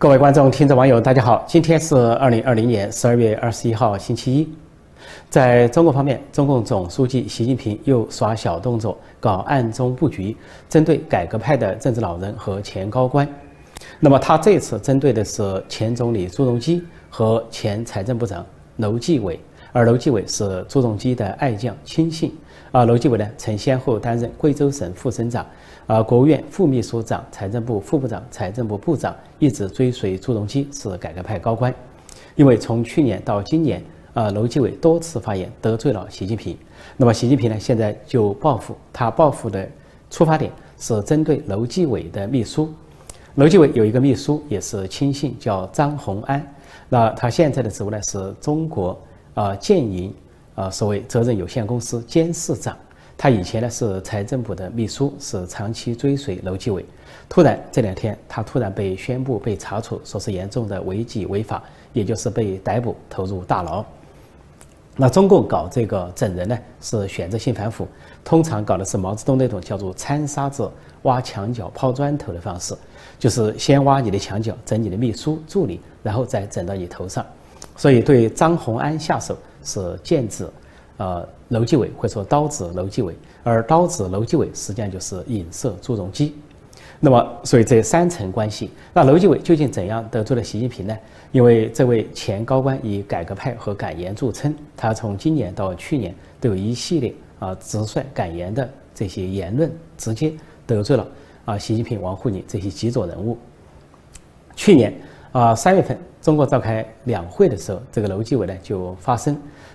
各位观众、听众、网友，大家好！今天是二零二零年十二月二十一号，星期一。在中国方面，中共总书记习近平又耍小动作，搞暗中布局，针对改革派的政治老人和前高官。那么，他这次针对的是前总理朱镕基和前财政部长楼继伟，而楼继伟是朱镕基的爱将亲信。啊，楼继伟呢，曾先后担任贵州省副省长。啊，国务院副秘书长、财政部副部长、财政部部长一直追随朱镕基是改革派高官，因为从去年到今年，啊，楼继伟多次发言得罪了习近平，那么习近平呢，现在就报复，他报复的出发点是针对楼继伟的秘书，楼继伟有一个秘书也是亲信，叫张宏安，那他现在的职务呢是中国啊建银啊所谓责任有限公司监事长。他以前呢是财政部的秘书，是长期追随楼继伟。突然这两天，他突然被宣布被查处，说是严重的违纪违法，也就是被逮捕投入大牢。那中共搞这个整人呢，是选择性反腐，通常搞的是毛泽东那种叫做掺沙子、挖墙角、抛砖头的方式，就是先挖你的墙角，整你的秘书助理，然后再整到你头上。所以对张宏安下手是剑指。呃，楼继伟或者说刀子楼继伟，而刀子楼继伟实际上就是影射朱镕基。那么，所以这三层关系，那楼继伟究竟怎样得罪了习近平呢？因为这位前高官以改革派和敢言著称，他从今年到去年都有一系列啊直率敢言的这些言论，直接得罪了啊习近平、王沪宁这些极左人物。去年啊三月份，中国召开两会的时候，这个楼继伟呢就发声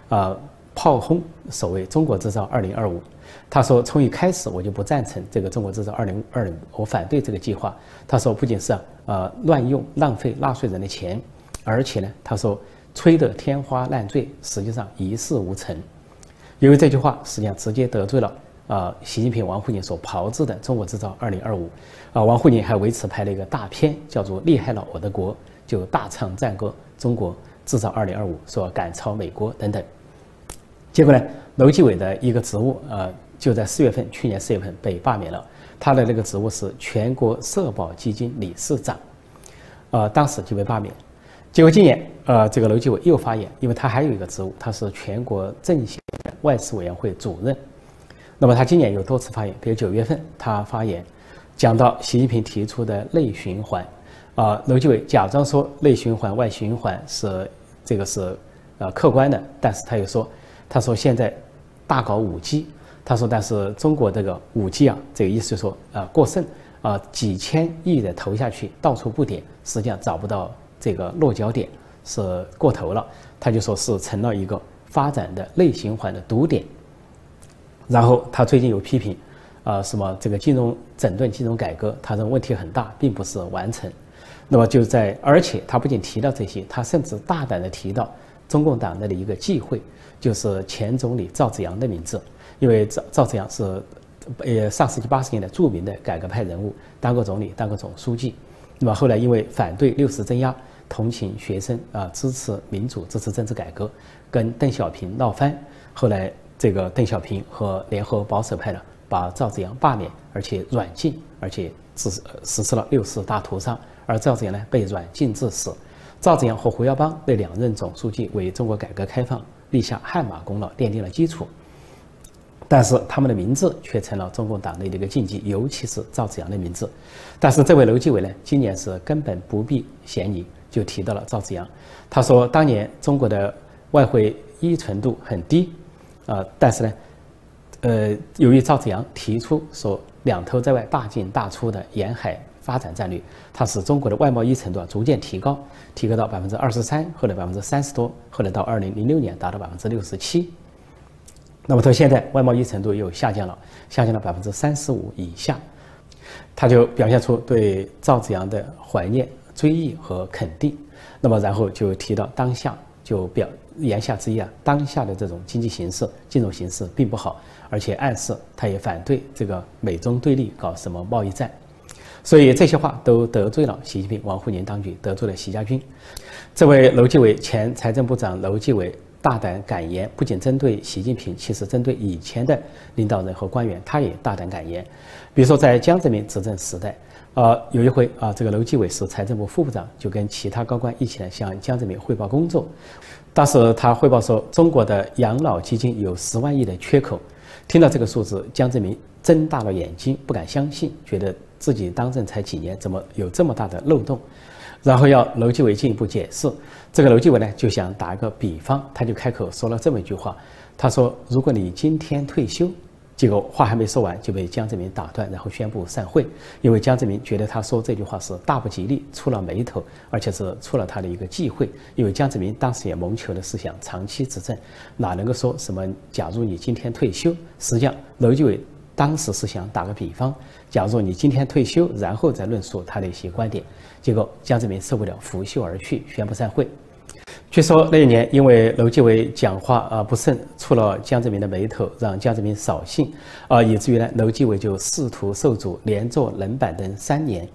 啊。炮轰所谓“中国制造二零二五”，他说：“从一开始我就不赞成这个‘中国制造二零二零’，我反对这个计划。”他说：“不仅是啊，乱用浪费纳税人的钱，而且呢，他说吹得天花乱坠，实际上一事无成。”因为这句话实际上直接得罪了啊，习近平、王沪宁所炮制的‘中国制造二零二五’。啊，王沪宁还为此拍了一个大片，叫做《厉害了我的国》，就大唱赞歌“中国制造二零二五”，说赶超美国等等。结果呢，楼继伟的一个职务，呃，就在四月份，去年四月份被罢免了。他的那个职务是全国社保基金理事长，呃，当时就被罢免。结果今年，呃，这个楼继伟又发言，因为他还有一个职务，他是全国政协外事委员会主任。那么他今年有多次发言，比如九月份他发言，讲到习近平提出的内循环，啊，楼继伟假装说内循环、外循环是这个是呃客观的，但是他又说。他说：“现在大搞五 G，他说，但是中国这个五 G 啊，这个意思就是说啊过剩啊，几千亿的投下去，到处布点，实际上找不到这个落脚点，是过头了。他就说是成了一个发展的内循环的堵点。然后他最近有批评啊，什么这个金融整顿、金融改革，他认为问题很大，并不是完成。那么就在，而且他不仅提到这些，他甚至大胆的提到。”中共党内的一个忌讳，就是前总理赵紫阳的名字，因为赵赵紫阳是，呃上世纪八十年代著名的改革派人物，当过总理，当过总书记。那么后来因为反对六四镇压，同情学生啊，支持民主，支持政治改革，跟邓小平闹翻。后来这个邓小平和联合保守派呢，把赵紫阳罢免，而且软禁，而且实实施了六四大屠杀，而赵紫阳呢被软禁致死。赵紫阳和胡耀邦那两任总书记为中国改革开放立下汗马功劳，奠定了基础。但是他们的名字却成了中共党内的一个禁忌，尤其是赵紫阳的名字。但是这位楼继伟呢，今年是根本不避嫌疑，就提到了赵紫阳。他说，当年中国的外汇依存度很低，啊，但是呢，呃，由于赵紫阳提出说两头在外，大进大出的沿海。发展战略，它使中国的外贸依存度啊逐渐提高，提高到百分之二十三，后来百分之三十多，后来到二零零六年达到百分之六十七。那么到现在，外贸依存度又下降了，下降到百分之三十五以下。他就表现出对赵子阳的怀念、追忆和肯定。那么然后就提到当下，就表言下之意啊，当下的这种经济形势、金融形势并不好，而且暗示他也反对这个美中对立，搞什么贸易战。所以这些话都得罪了习近平、王沪宁当局，得罪了习家军。这位楼继伟前财政部长楼继伟大胆敢言，不仅针对习近平，其实针对以前的领导人和官员，他也大胆敢言。比如说在江泽民执政时代，呃，有一回啊，这个楼继伟是财政部副部长，就跟其他高官一起来向江泽民汇报工作。当时他汇报说，中国的养老基金有十万亿的缺口。听到这个数字，江泽民睁大了眼睛，不敢相信，觉得自己当政才几年，怎么有这么大的漏洞？然后要楼继伟进一步解释。这个楼继伟呢，就想打一个比方，他就开口说了这么一句话：“他说，如果你今天退休，结果话还没说完就被江泽民打断，然后宣布散会。因为江泽民觉得他说这句话是大不吉利，出了眉头，而且是出了他的一个忌讳。因为江泽民当时也谋求的是想长期执政，哪能够说什么？假如你今天退休，实际上楼继伟。”当时是想打个比方，假如你今天退休，然后再论述他的一些观点，结果江泽民受不了，拂袖而去，宣布散会。据说那一年，因为楼继伟讲话啊不慎，触了江泽民的眉头，让江泽民扫兴，啊，以至于呢，楼继伟就仕途受阻，连坐冷板凳三年。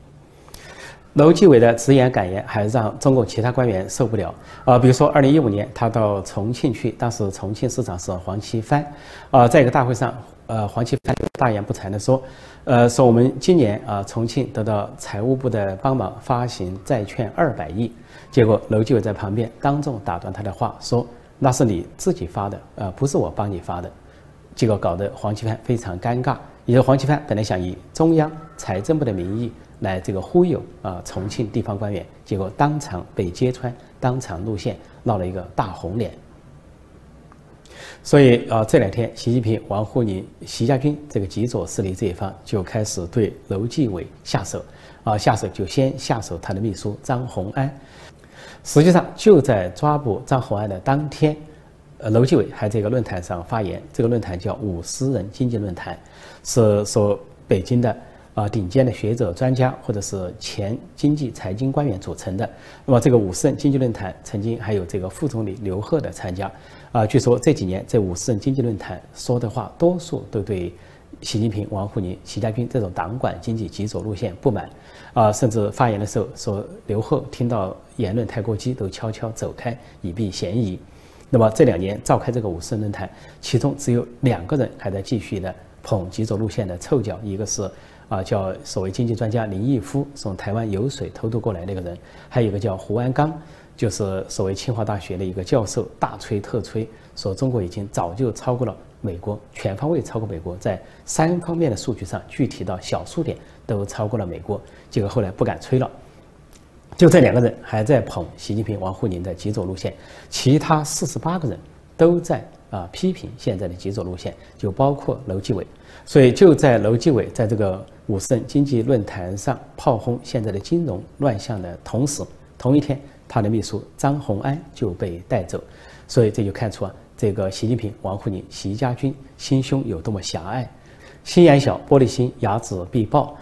楼继伟的直言敢言，还让中共其他官员受不了啊！比如说，二零一五年他到重庆去，当时重庆市长是黄奇帆，啊，在一个大会上。呃，黄奇帆大言不惭地说，呃，说我们今年啊，重庆得到财务部的帮忙发行债券二百亿，结果楼继伟在旁边当众打断他的话，说那是你自己发的，呃，不是我帮你发的，结果搞得黄奇帆非常尴尬。也是黄奇帆本来想以中央财政部的名义来这个忽悠啊重庆地方官员，结果当场被揭穿，当场露馅，闹了一个大红脸。所以啊，这两天，习近平、王沪宁、习家军这个极左势力这一方就开始对楼继伟下手，啊，下手就先下手他的秘书张宏安。实际上，就在抓捕张宏安的当天，呃，楼继伟还在一个论坛上发言，这个论坛叫五十人经济论坛，是说北京的。啊，顶尖的学者、专家，或者是前经济财经官员组成的。那么，这个五十人经济论坛曾经还有这个副总理刘鹤的参加。啊，据说这几年这五十人经济论坛说的话，多数都对习近平、王沪宁、习家军这种党管经济极左路线不满。啊，甚至发言的时候说，刘鹤听到言论太过激，都悄悄走开，以避嫌疑。那么这两年召开这个五十论坛，其中只有两个人还在继续的捧极左路线的臭脚，一个是。啊，叫所谓经济专家林毅夫，从台湾游水偷渡过来那个人，还有一个叫胡安刚，就是所谓清华大学的一个教授，大吹特吹，说中国已经早就超过了美国，全方位超过美国，在三方面的数据上，具体到小数点都超过了美国。结果后来不敢吹了，就这两个人还在捧习近平、王沪宁的极左路线，其他四十八个人都在啊批评现在的极左路线，就包括楼继伟。所以就在楼继伟在这个。五十人经济论坛上炮轰现在的金融乱象的同时，同一天，他的秘书张宏安就被带走，所以这就看出啊，这个习近平、王沪宁、习家军心胸有多么狭隘，心眼小、玻璃心、睚眦必报。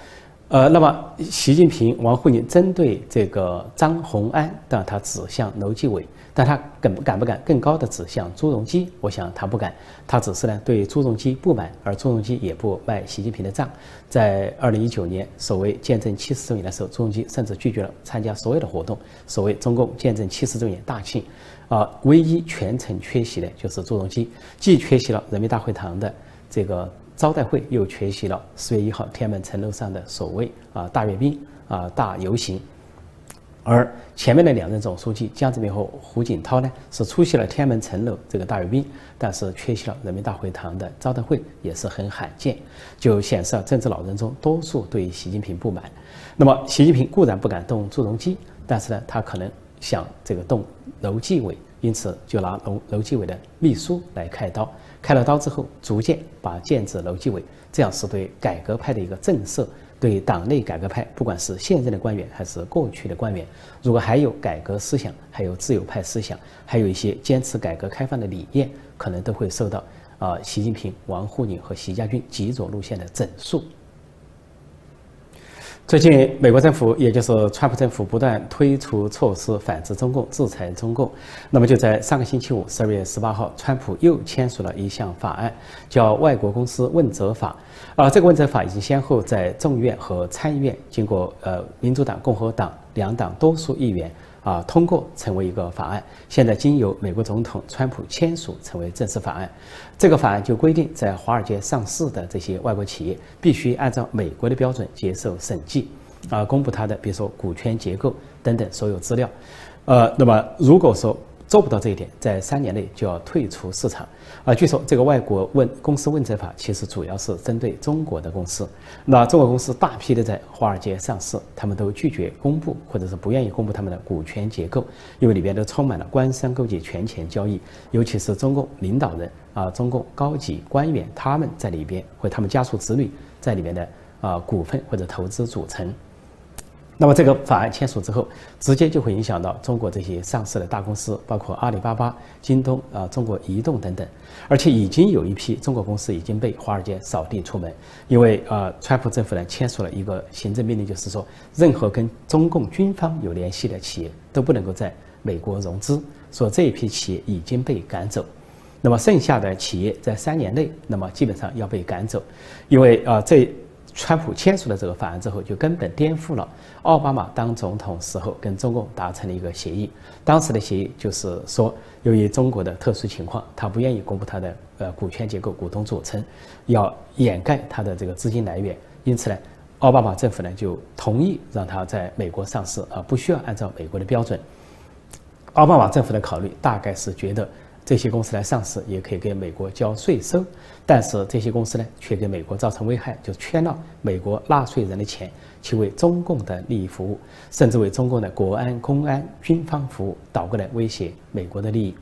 呃，那么习近平、王沪宁针对这个张宏安，但他指向楼继伟。但他敢不敢不敢更高的指向朱镕基？我想他不敢，他只是呢对朱镕基不满，而朱镕基也不卖习近平的账。在二零一九年所谓见证七十周年的时候，朱镕基甚至拒绝了参加所有的活动。所谓中共建政七十周年大庆，啊，唯一全程缺席的就是朱镕基，既缺席了人民大会堂的这个招待会，又缺席了四月一号天安门城楼上的所谓啊大阅兵啊大游行。而前面的两任总书记江泽民和胡锦涛呢，是出席了天安门城楼这个大阅兵，但是缺席了人民大会堂的招待会，也是很罕见，就显示了政治老人中多数对习近平不满。那么习近平固然不敢动朱镕基，但是呢，他可能想这个动楼继伟，因此就拿楼楼继伟的秘书来开刀。开了刀之后，逐渐把剑指楼继伟，这样是对改革派的一个震慑。对党内改革派，不管是现任的官员还是过去的官员，如果还有改革思想，还有自由派思想，还有一些坚持改革开放的理念，可能都会受到啊习近平、王沪宁和习家军极左路线的整肃。最近，美国政府，也就是川普政府，不断推出措施反制中共、制裁中共。那么，就在上个星期五，十二月十八号，川普又签署了一项法案，叫《外国公司问责法》。啊，这个问责法已经先后在众议院和参议院经过呃民主党、共和党两党多数议员啊通过成为一个法案，现在经由美国总统川普签署成为正式法案。这个法案就规定，在华尔街上市的这些外国企业必须按照美国的标准接受审计，啊，公布它的比如说股权结构等等所有资料。呃，那么如果说做不到这一点，在三年内就要退出市场。啊，据说这个外国问公司问责法其实主要是针对中国的公司。那中国公司大批的在华尔街上市，他们都拒绝公布，或者是不愿意公布他们的股权结构，因为里边都充满了官商勾结、权钱交易，尤其是中共领导人啊，中共高级官员他们在里边，或他们家属子女在里边的啊股份或者投资组成。那么这个法案签署之后，直接就会影响到中国这些上市的大公司，包括阿里巴巴、京东啊、中国移动等等，而且已经有一批中国公司已经被华尔街扫地出门，因为呃，川普政府呢签署了一个行政命令，就是说任何跟中共军方有联系的企业都不能够在美国融资，说这一批企业已经被赶走，那么剩下的企业在三年内，那么基本上要被赶走，因为啊这。川普签署了这个法案之后，就根本颠覆了奥巴马当总统时候跟中共达成的一个协议。当时的协议就是说，由于中国的特殊情况，他不愿意公布他的呃股权结构、股东组成，要掩盖他的这个资金来源。因此呢，奥巴马政府呢就同意让他在美国上市，而不需要按照美国的标准。奥巴马政府的考虑大概是觉得。这些公司来上市也可以给美国交税收，但是这些公司呢却给美国造成危害，就圈了美国纳税人的钱去为中共的利益服务，甚至为中共的国安、公安、军方服务，倒过来威胁美国的利益。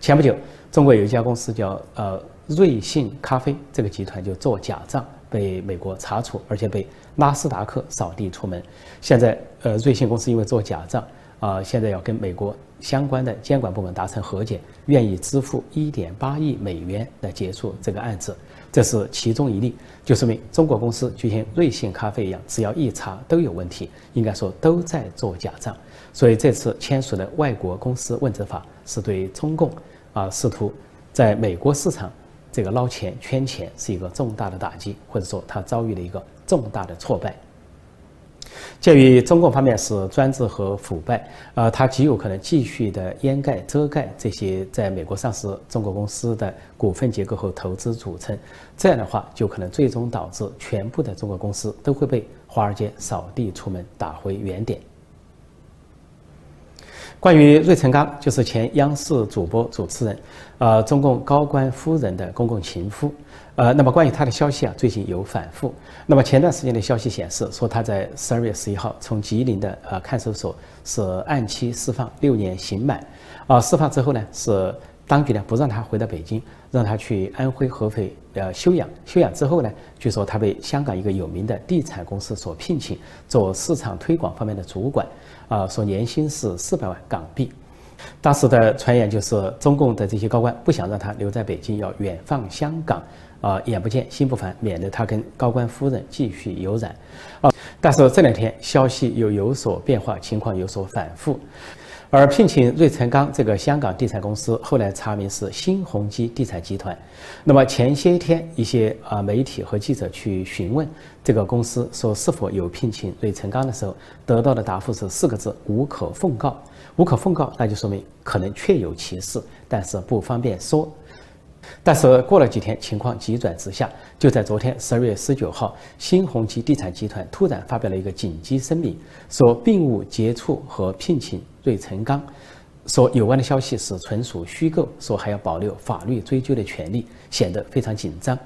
前不久，中国有一家公司叫呃瑞幸咖啡，这个集团就做假账被美国查处，而且被纳斯达克扫地出门。现在呃瑞幸公司因为做假账。啊，现在要跟美国相关的监管部门达成和解，愿意支付一点八亿美元来结束这个案子，这是其中一例，就说明中国公司就像瑞幸咖啡一样，只要一查都有问题，应该说都在做假账。所以这次签署的外国公司问责法，是对中共啊试图在美国市场这个捞钱圈钱是一个重大的打击，或者说他遭遇了一个重大的挫败。鉴于中共方面是专制和腐败，呃，它极有可能继续的掩盖、遮盖这些在美国上市中国公司的股份结构和投资组成，这样的话，就可能最终导致全部的中国公司都会被华尔街扫地出门，打回原点。关于芮成钢，就是前央视主播主持人，呃，中共高官夫人的公共情夫，呃，那么关于他的消息啊，最近有反复。那么前段时间的消息显示，说他在十二月十一号从吉林的呃看守所是按期释放，六年刑满，啊，释放之后呢，是当局呢不让他回到北京，让他去安徽合肥呃休养，休养之后呢，据说他被香港一个有名的地产公司所聘请，做市场推广方面的主管。啊，说年薪是四百万港币，当时的传言就是中共的这些高官不想让他留在北京，要远放香港，啊，眼不见心不烦，免得他跟高官夫人继续有染，啊，但是这两天消息又有所变化，情况有所反复。而聘请芮成钢这个香港地产公司，后来查明是新鸿基地产集团。那么前些天，一些啊媒体和记者去询问这个公司说是否有聘请芮成钢的时候，得到的答复是四个字：无可奉告。无可奉告，那就说明可能确有其事，但是不方便说。但是过了几天，情况急转直下。就在昨天十二月十九号，新鸿基地产集团突然发表了一个紧急声明，说并无接触和聘请芮成钢，说有关的消息是纯属虚构，说还要保留法律追究的权利，显得非常紧张。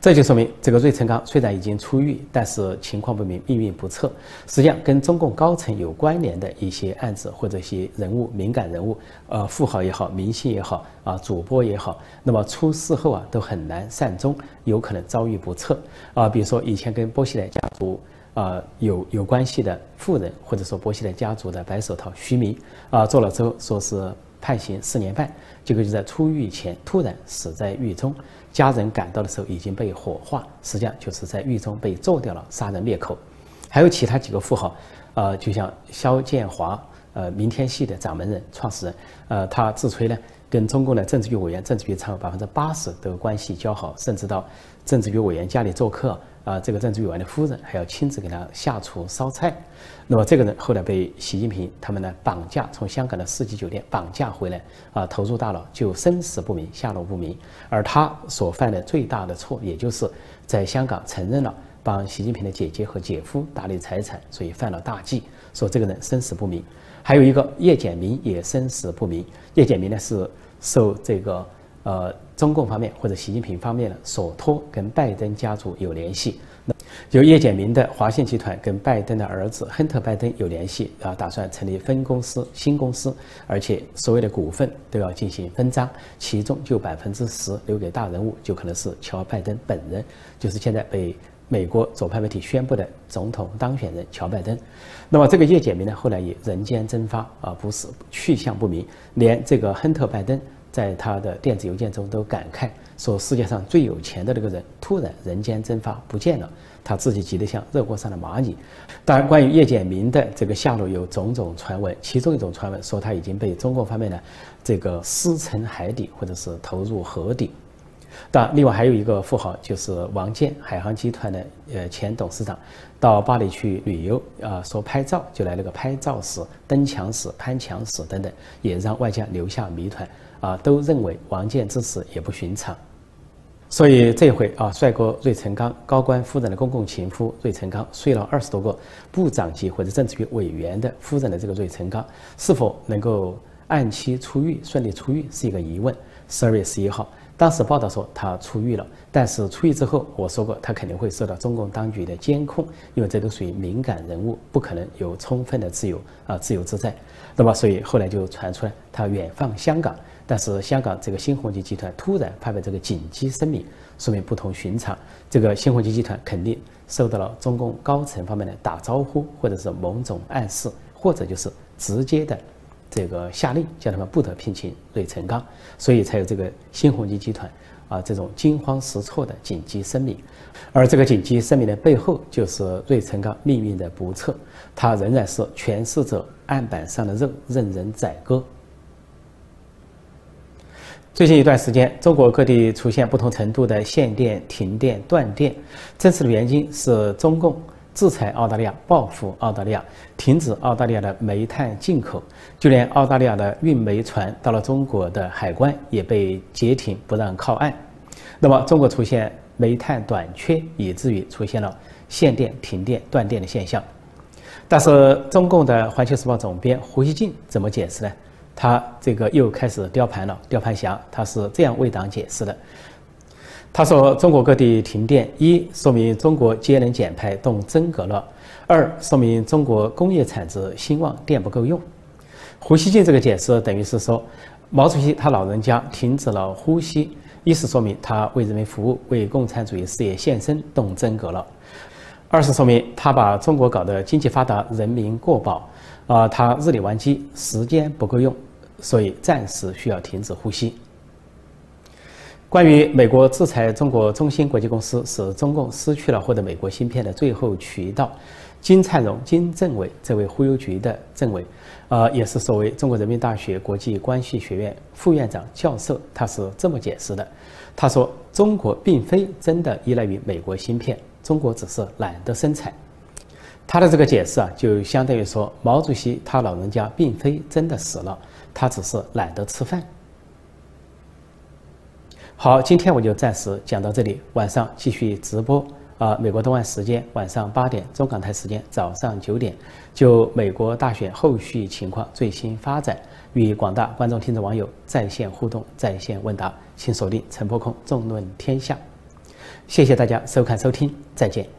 这就说明，这个芮成钢虽然已经出狱，但是情况不明，命运不测。实际上，跟中共高层有关联的一些案子或者一些人物、敏感人物，呃，富豪也好，明星也好，啊，主播也好，那么出事后啊，都很难善终，有可能遭遇不测。啊，比如说以前跟波西莱家族啊有有关系的富人，或者说波西莱家族的白手套徐明，啊，做了之后说是判刑四年半，结果就在出狱前突然死在狱中。家人赶到的时候已经被火化，实际上就是在狱中被做掉了，杀人灭口。还有其他几个富豪，呃，就像肖建华，呃，明天系的掌门人、创始人，呃，他自吹呢，跟中共的政治局委员、政治局常委百分之八十都关系交好，甚至到政治局委员家里做客，啊，这个郑主委的夫人还要亲自给他下厨烧菜。那么这个人后来被习近平他们呢绑架，从香港的四季酒店绑架回来啊，投入大牢，就生死不明，下落不明。而他所犯的最大的错，也就是在香港承认了帮习近平的姐姐和姐夫打理财产，所以犯了大忌，说这个人生死不明。还有一个叶简明也生死不明，叶简明呢是受这个呃中共方面或者习近平方面呢所托，跟拜登家族有联系。由叶简明的华信集团跟拜登的儿子亨特·拜登有联系啊，打算成立分公司、新公司，而且所有的股份都要进行分赃，其中就百分之十留给大人物，就可能是乔·拜登本人，就是现在被美国左派媒体宣布的总统当选人乔·拜登。那么这个叶简明呢，后来也人间蒸发啊，不是去向不明，连这个亨特·拜登在他的电子邮件中都感慨说，世界上最有钱的那个人突然人间蒸发不见了。他自己急得像热锅上的蚂蚁。当然，关于叶简明的这个下落有种种传闻，其中一种传闻说他已经被中共方面呢这个撕沉海底，或者是投入河底。当然，另外还有一个富豪就是王健，海航集团的呃前董事长，到巴黎去旅游啊，说拍照就来了个拍照史、登墙史、攀墙史等等，也让外界留下谜团啊，都认为王健之死也不寻常。所以这回啊，帅哥芮成钢高官夫人的公共情夫芮成钢睡了二十多个部长级或者政治局委员的夫人的这个芮成钢，是否能够按期出狱、顺利出狱是一个疑问。十二月十一号，当时报道说他出狱了，但是出狱之后，我说过他肯定会受到中共当局的监控，因为这都属于敏感人物，不可能有充分的自由啊自由自在。那么，所以后来就传出来他远放香港。但是香港这个新鸿基集团突然发表这个紧急声明，说明不同寻常。这个新鸿基集团肯定受到了中共高层方面的打招呼，或者是某种暗示，或者就是直接的这个下令，叫他们不得聘请芮成钢，所以才有这个新鸿基集团啊这种惊慌失措的紧急声明。而这个紧急声明的背后，就是芮成钢命运的不测，他仍然是权势者案板上的肉，任人宰割。最近一段时间，中国各地出现不同程度的限电、停电、断电，真实的原因是中共制裁澳大利亚、报复澳大利亚、停止澳大利亚的煤炭进口，就连澳大利亚的运煤船到了中国的海关也被截停，不让靠岸。那么，中国出现煤炭短缺，以至于出现了限电、停电、断电的现象。但是，中共的《环球时报》总编胡锡进怎么解释呢？他这个又开始雕盘了，雕盘侠，他是这样为党解释的。他说：“中国各地停电，一说明中国节能减排动真格了；二说明中国工业产值兴旺，电不够用。”胡锡进这个解释等于是说，毛主席他老人家停止了呼吸，一是说明他为人民服务，为共产主义事业献身，动真格了；二是说明他把中国搞得经济发达，人民过饱，啊，他日理万机，时间不够用。所以暂时需要停止呼吸。关于美国制裁中国中芯国际公司，使中共失去了获得美国芯片的最后渠道，金灿荣金政委这位忽悠局的政委，呃，也是所谓中国人民大学国际关系学院副院长教授，他是这么解释的：他说，中国并非真的依赖于美国芯片，中国只是懒得生产。他的这个解释啊，就相当于说，毛主席他老人家并非真的死了。他只是懒得吃饭。好，今天我就暂时讲到这里，晚上继续直播啊，美国东岸时间晚上八点，中港台时间早上九点，就美国大选后续情况最新发展，与广大观众、听众、网友在线互动、在线问答，请锁定陈破空纵论天下。谢谢大家收看收听，再见。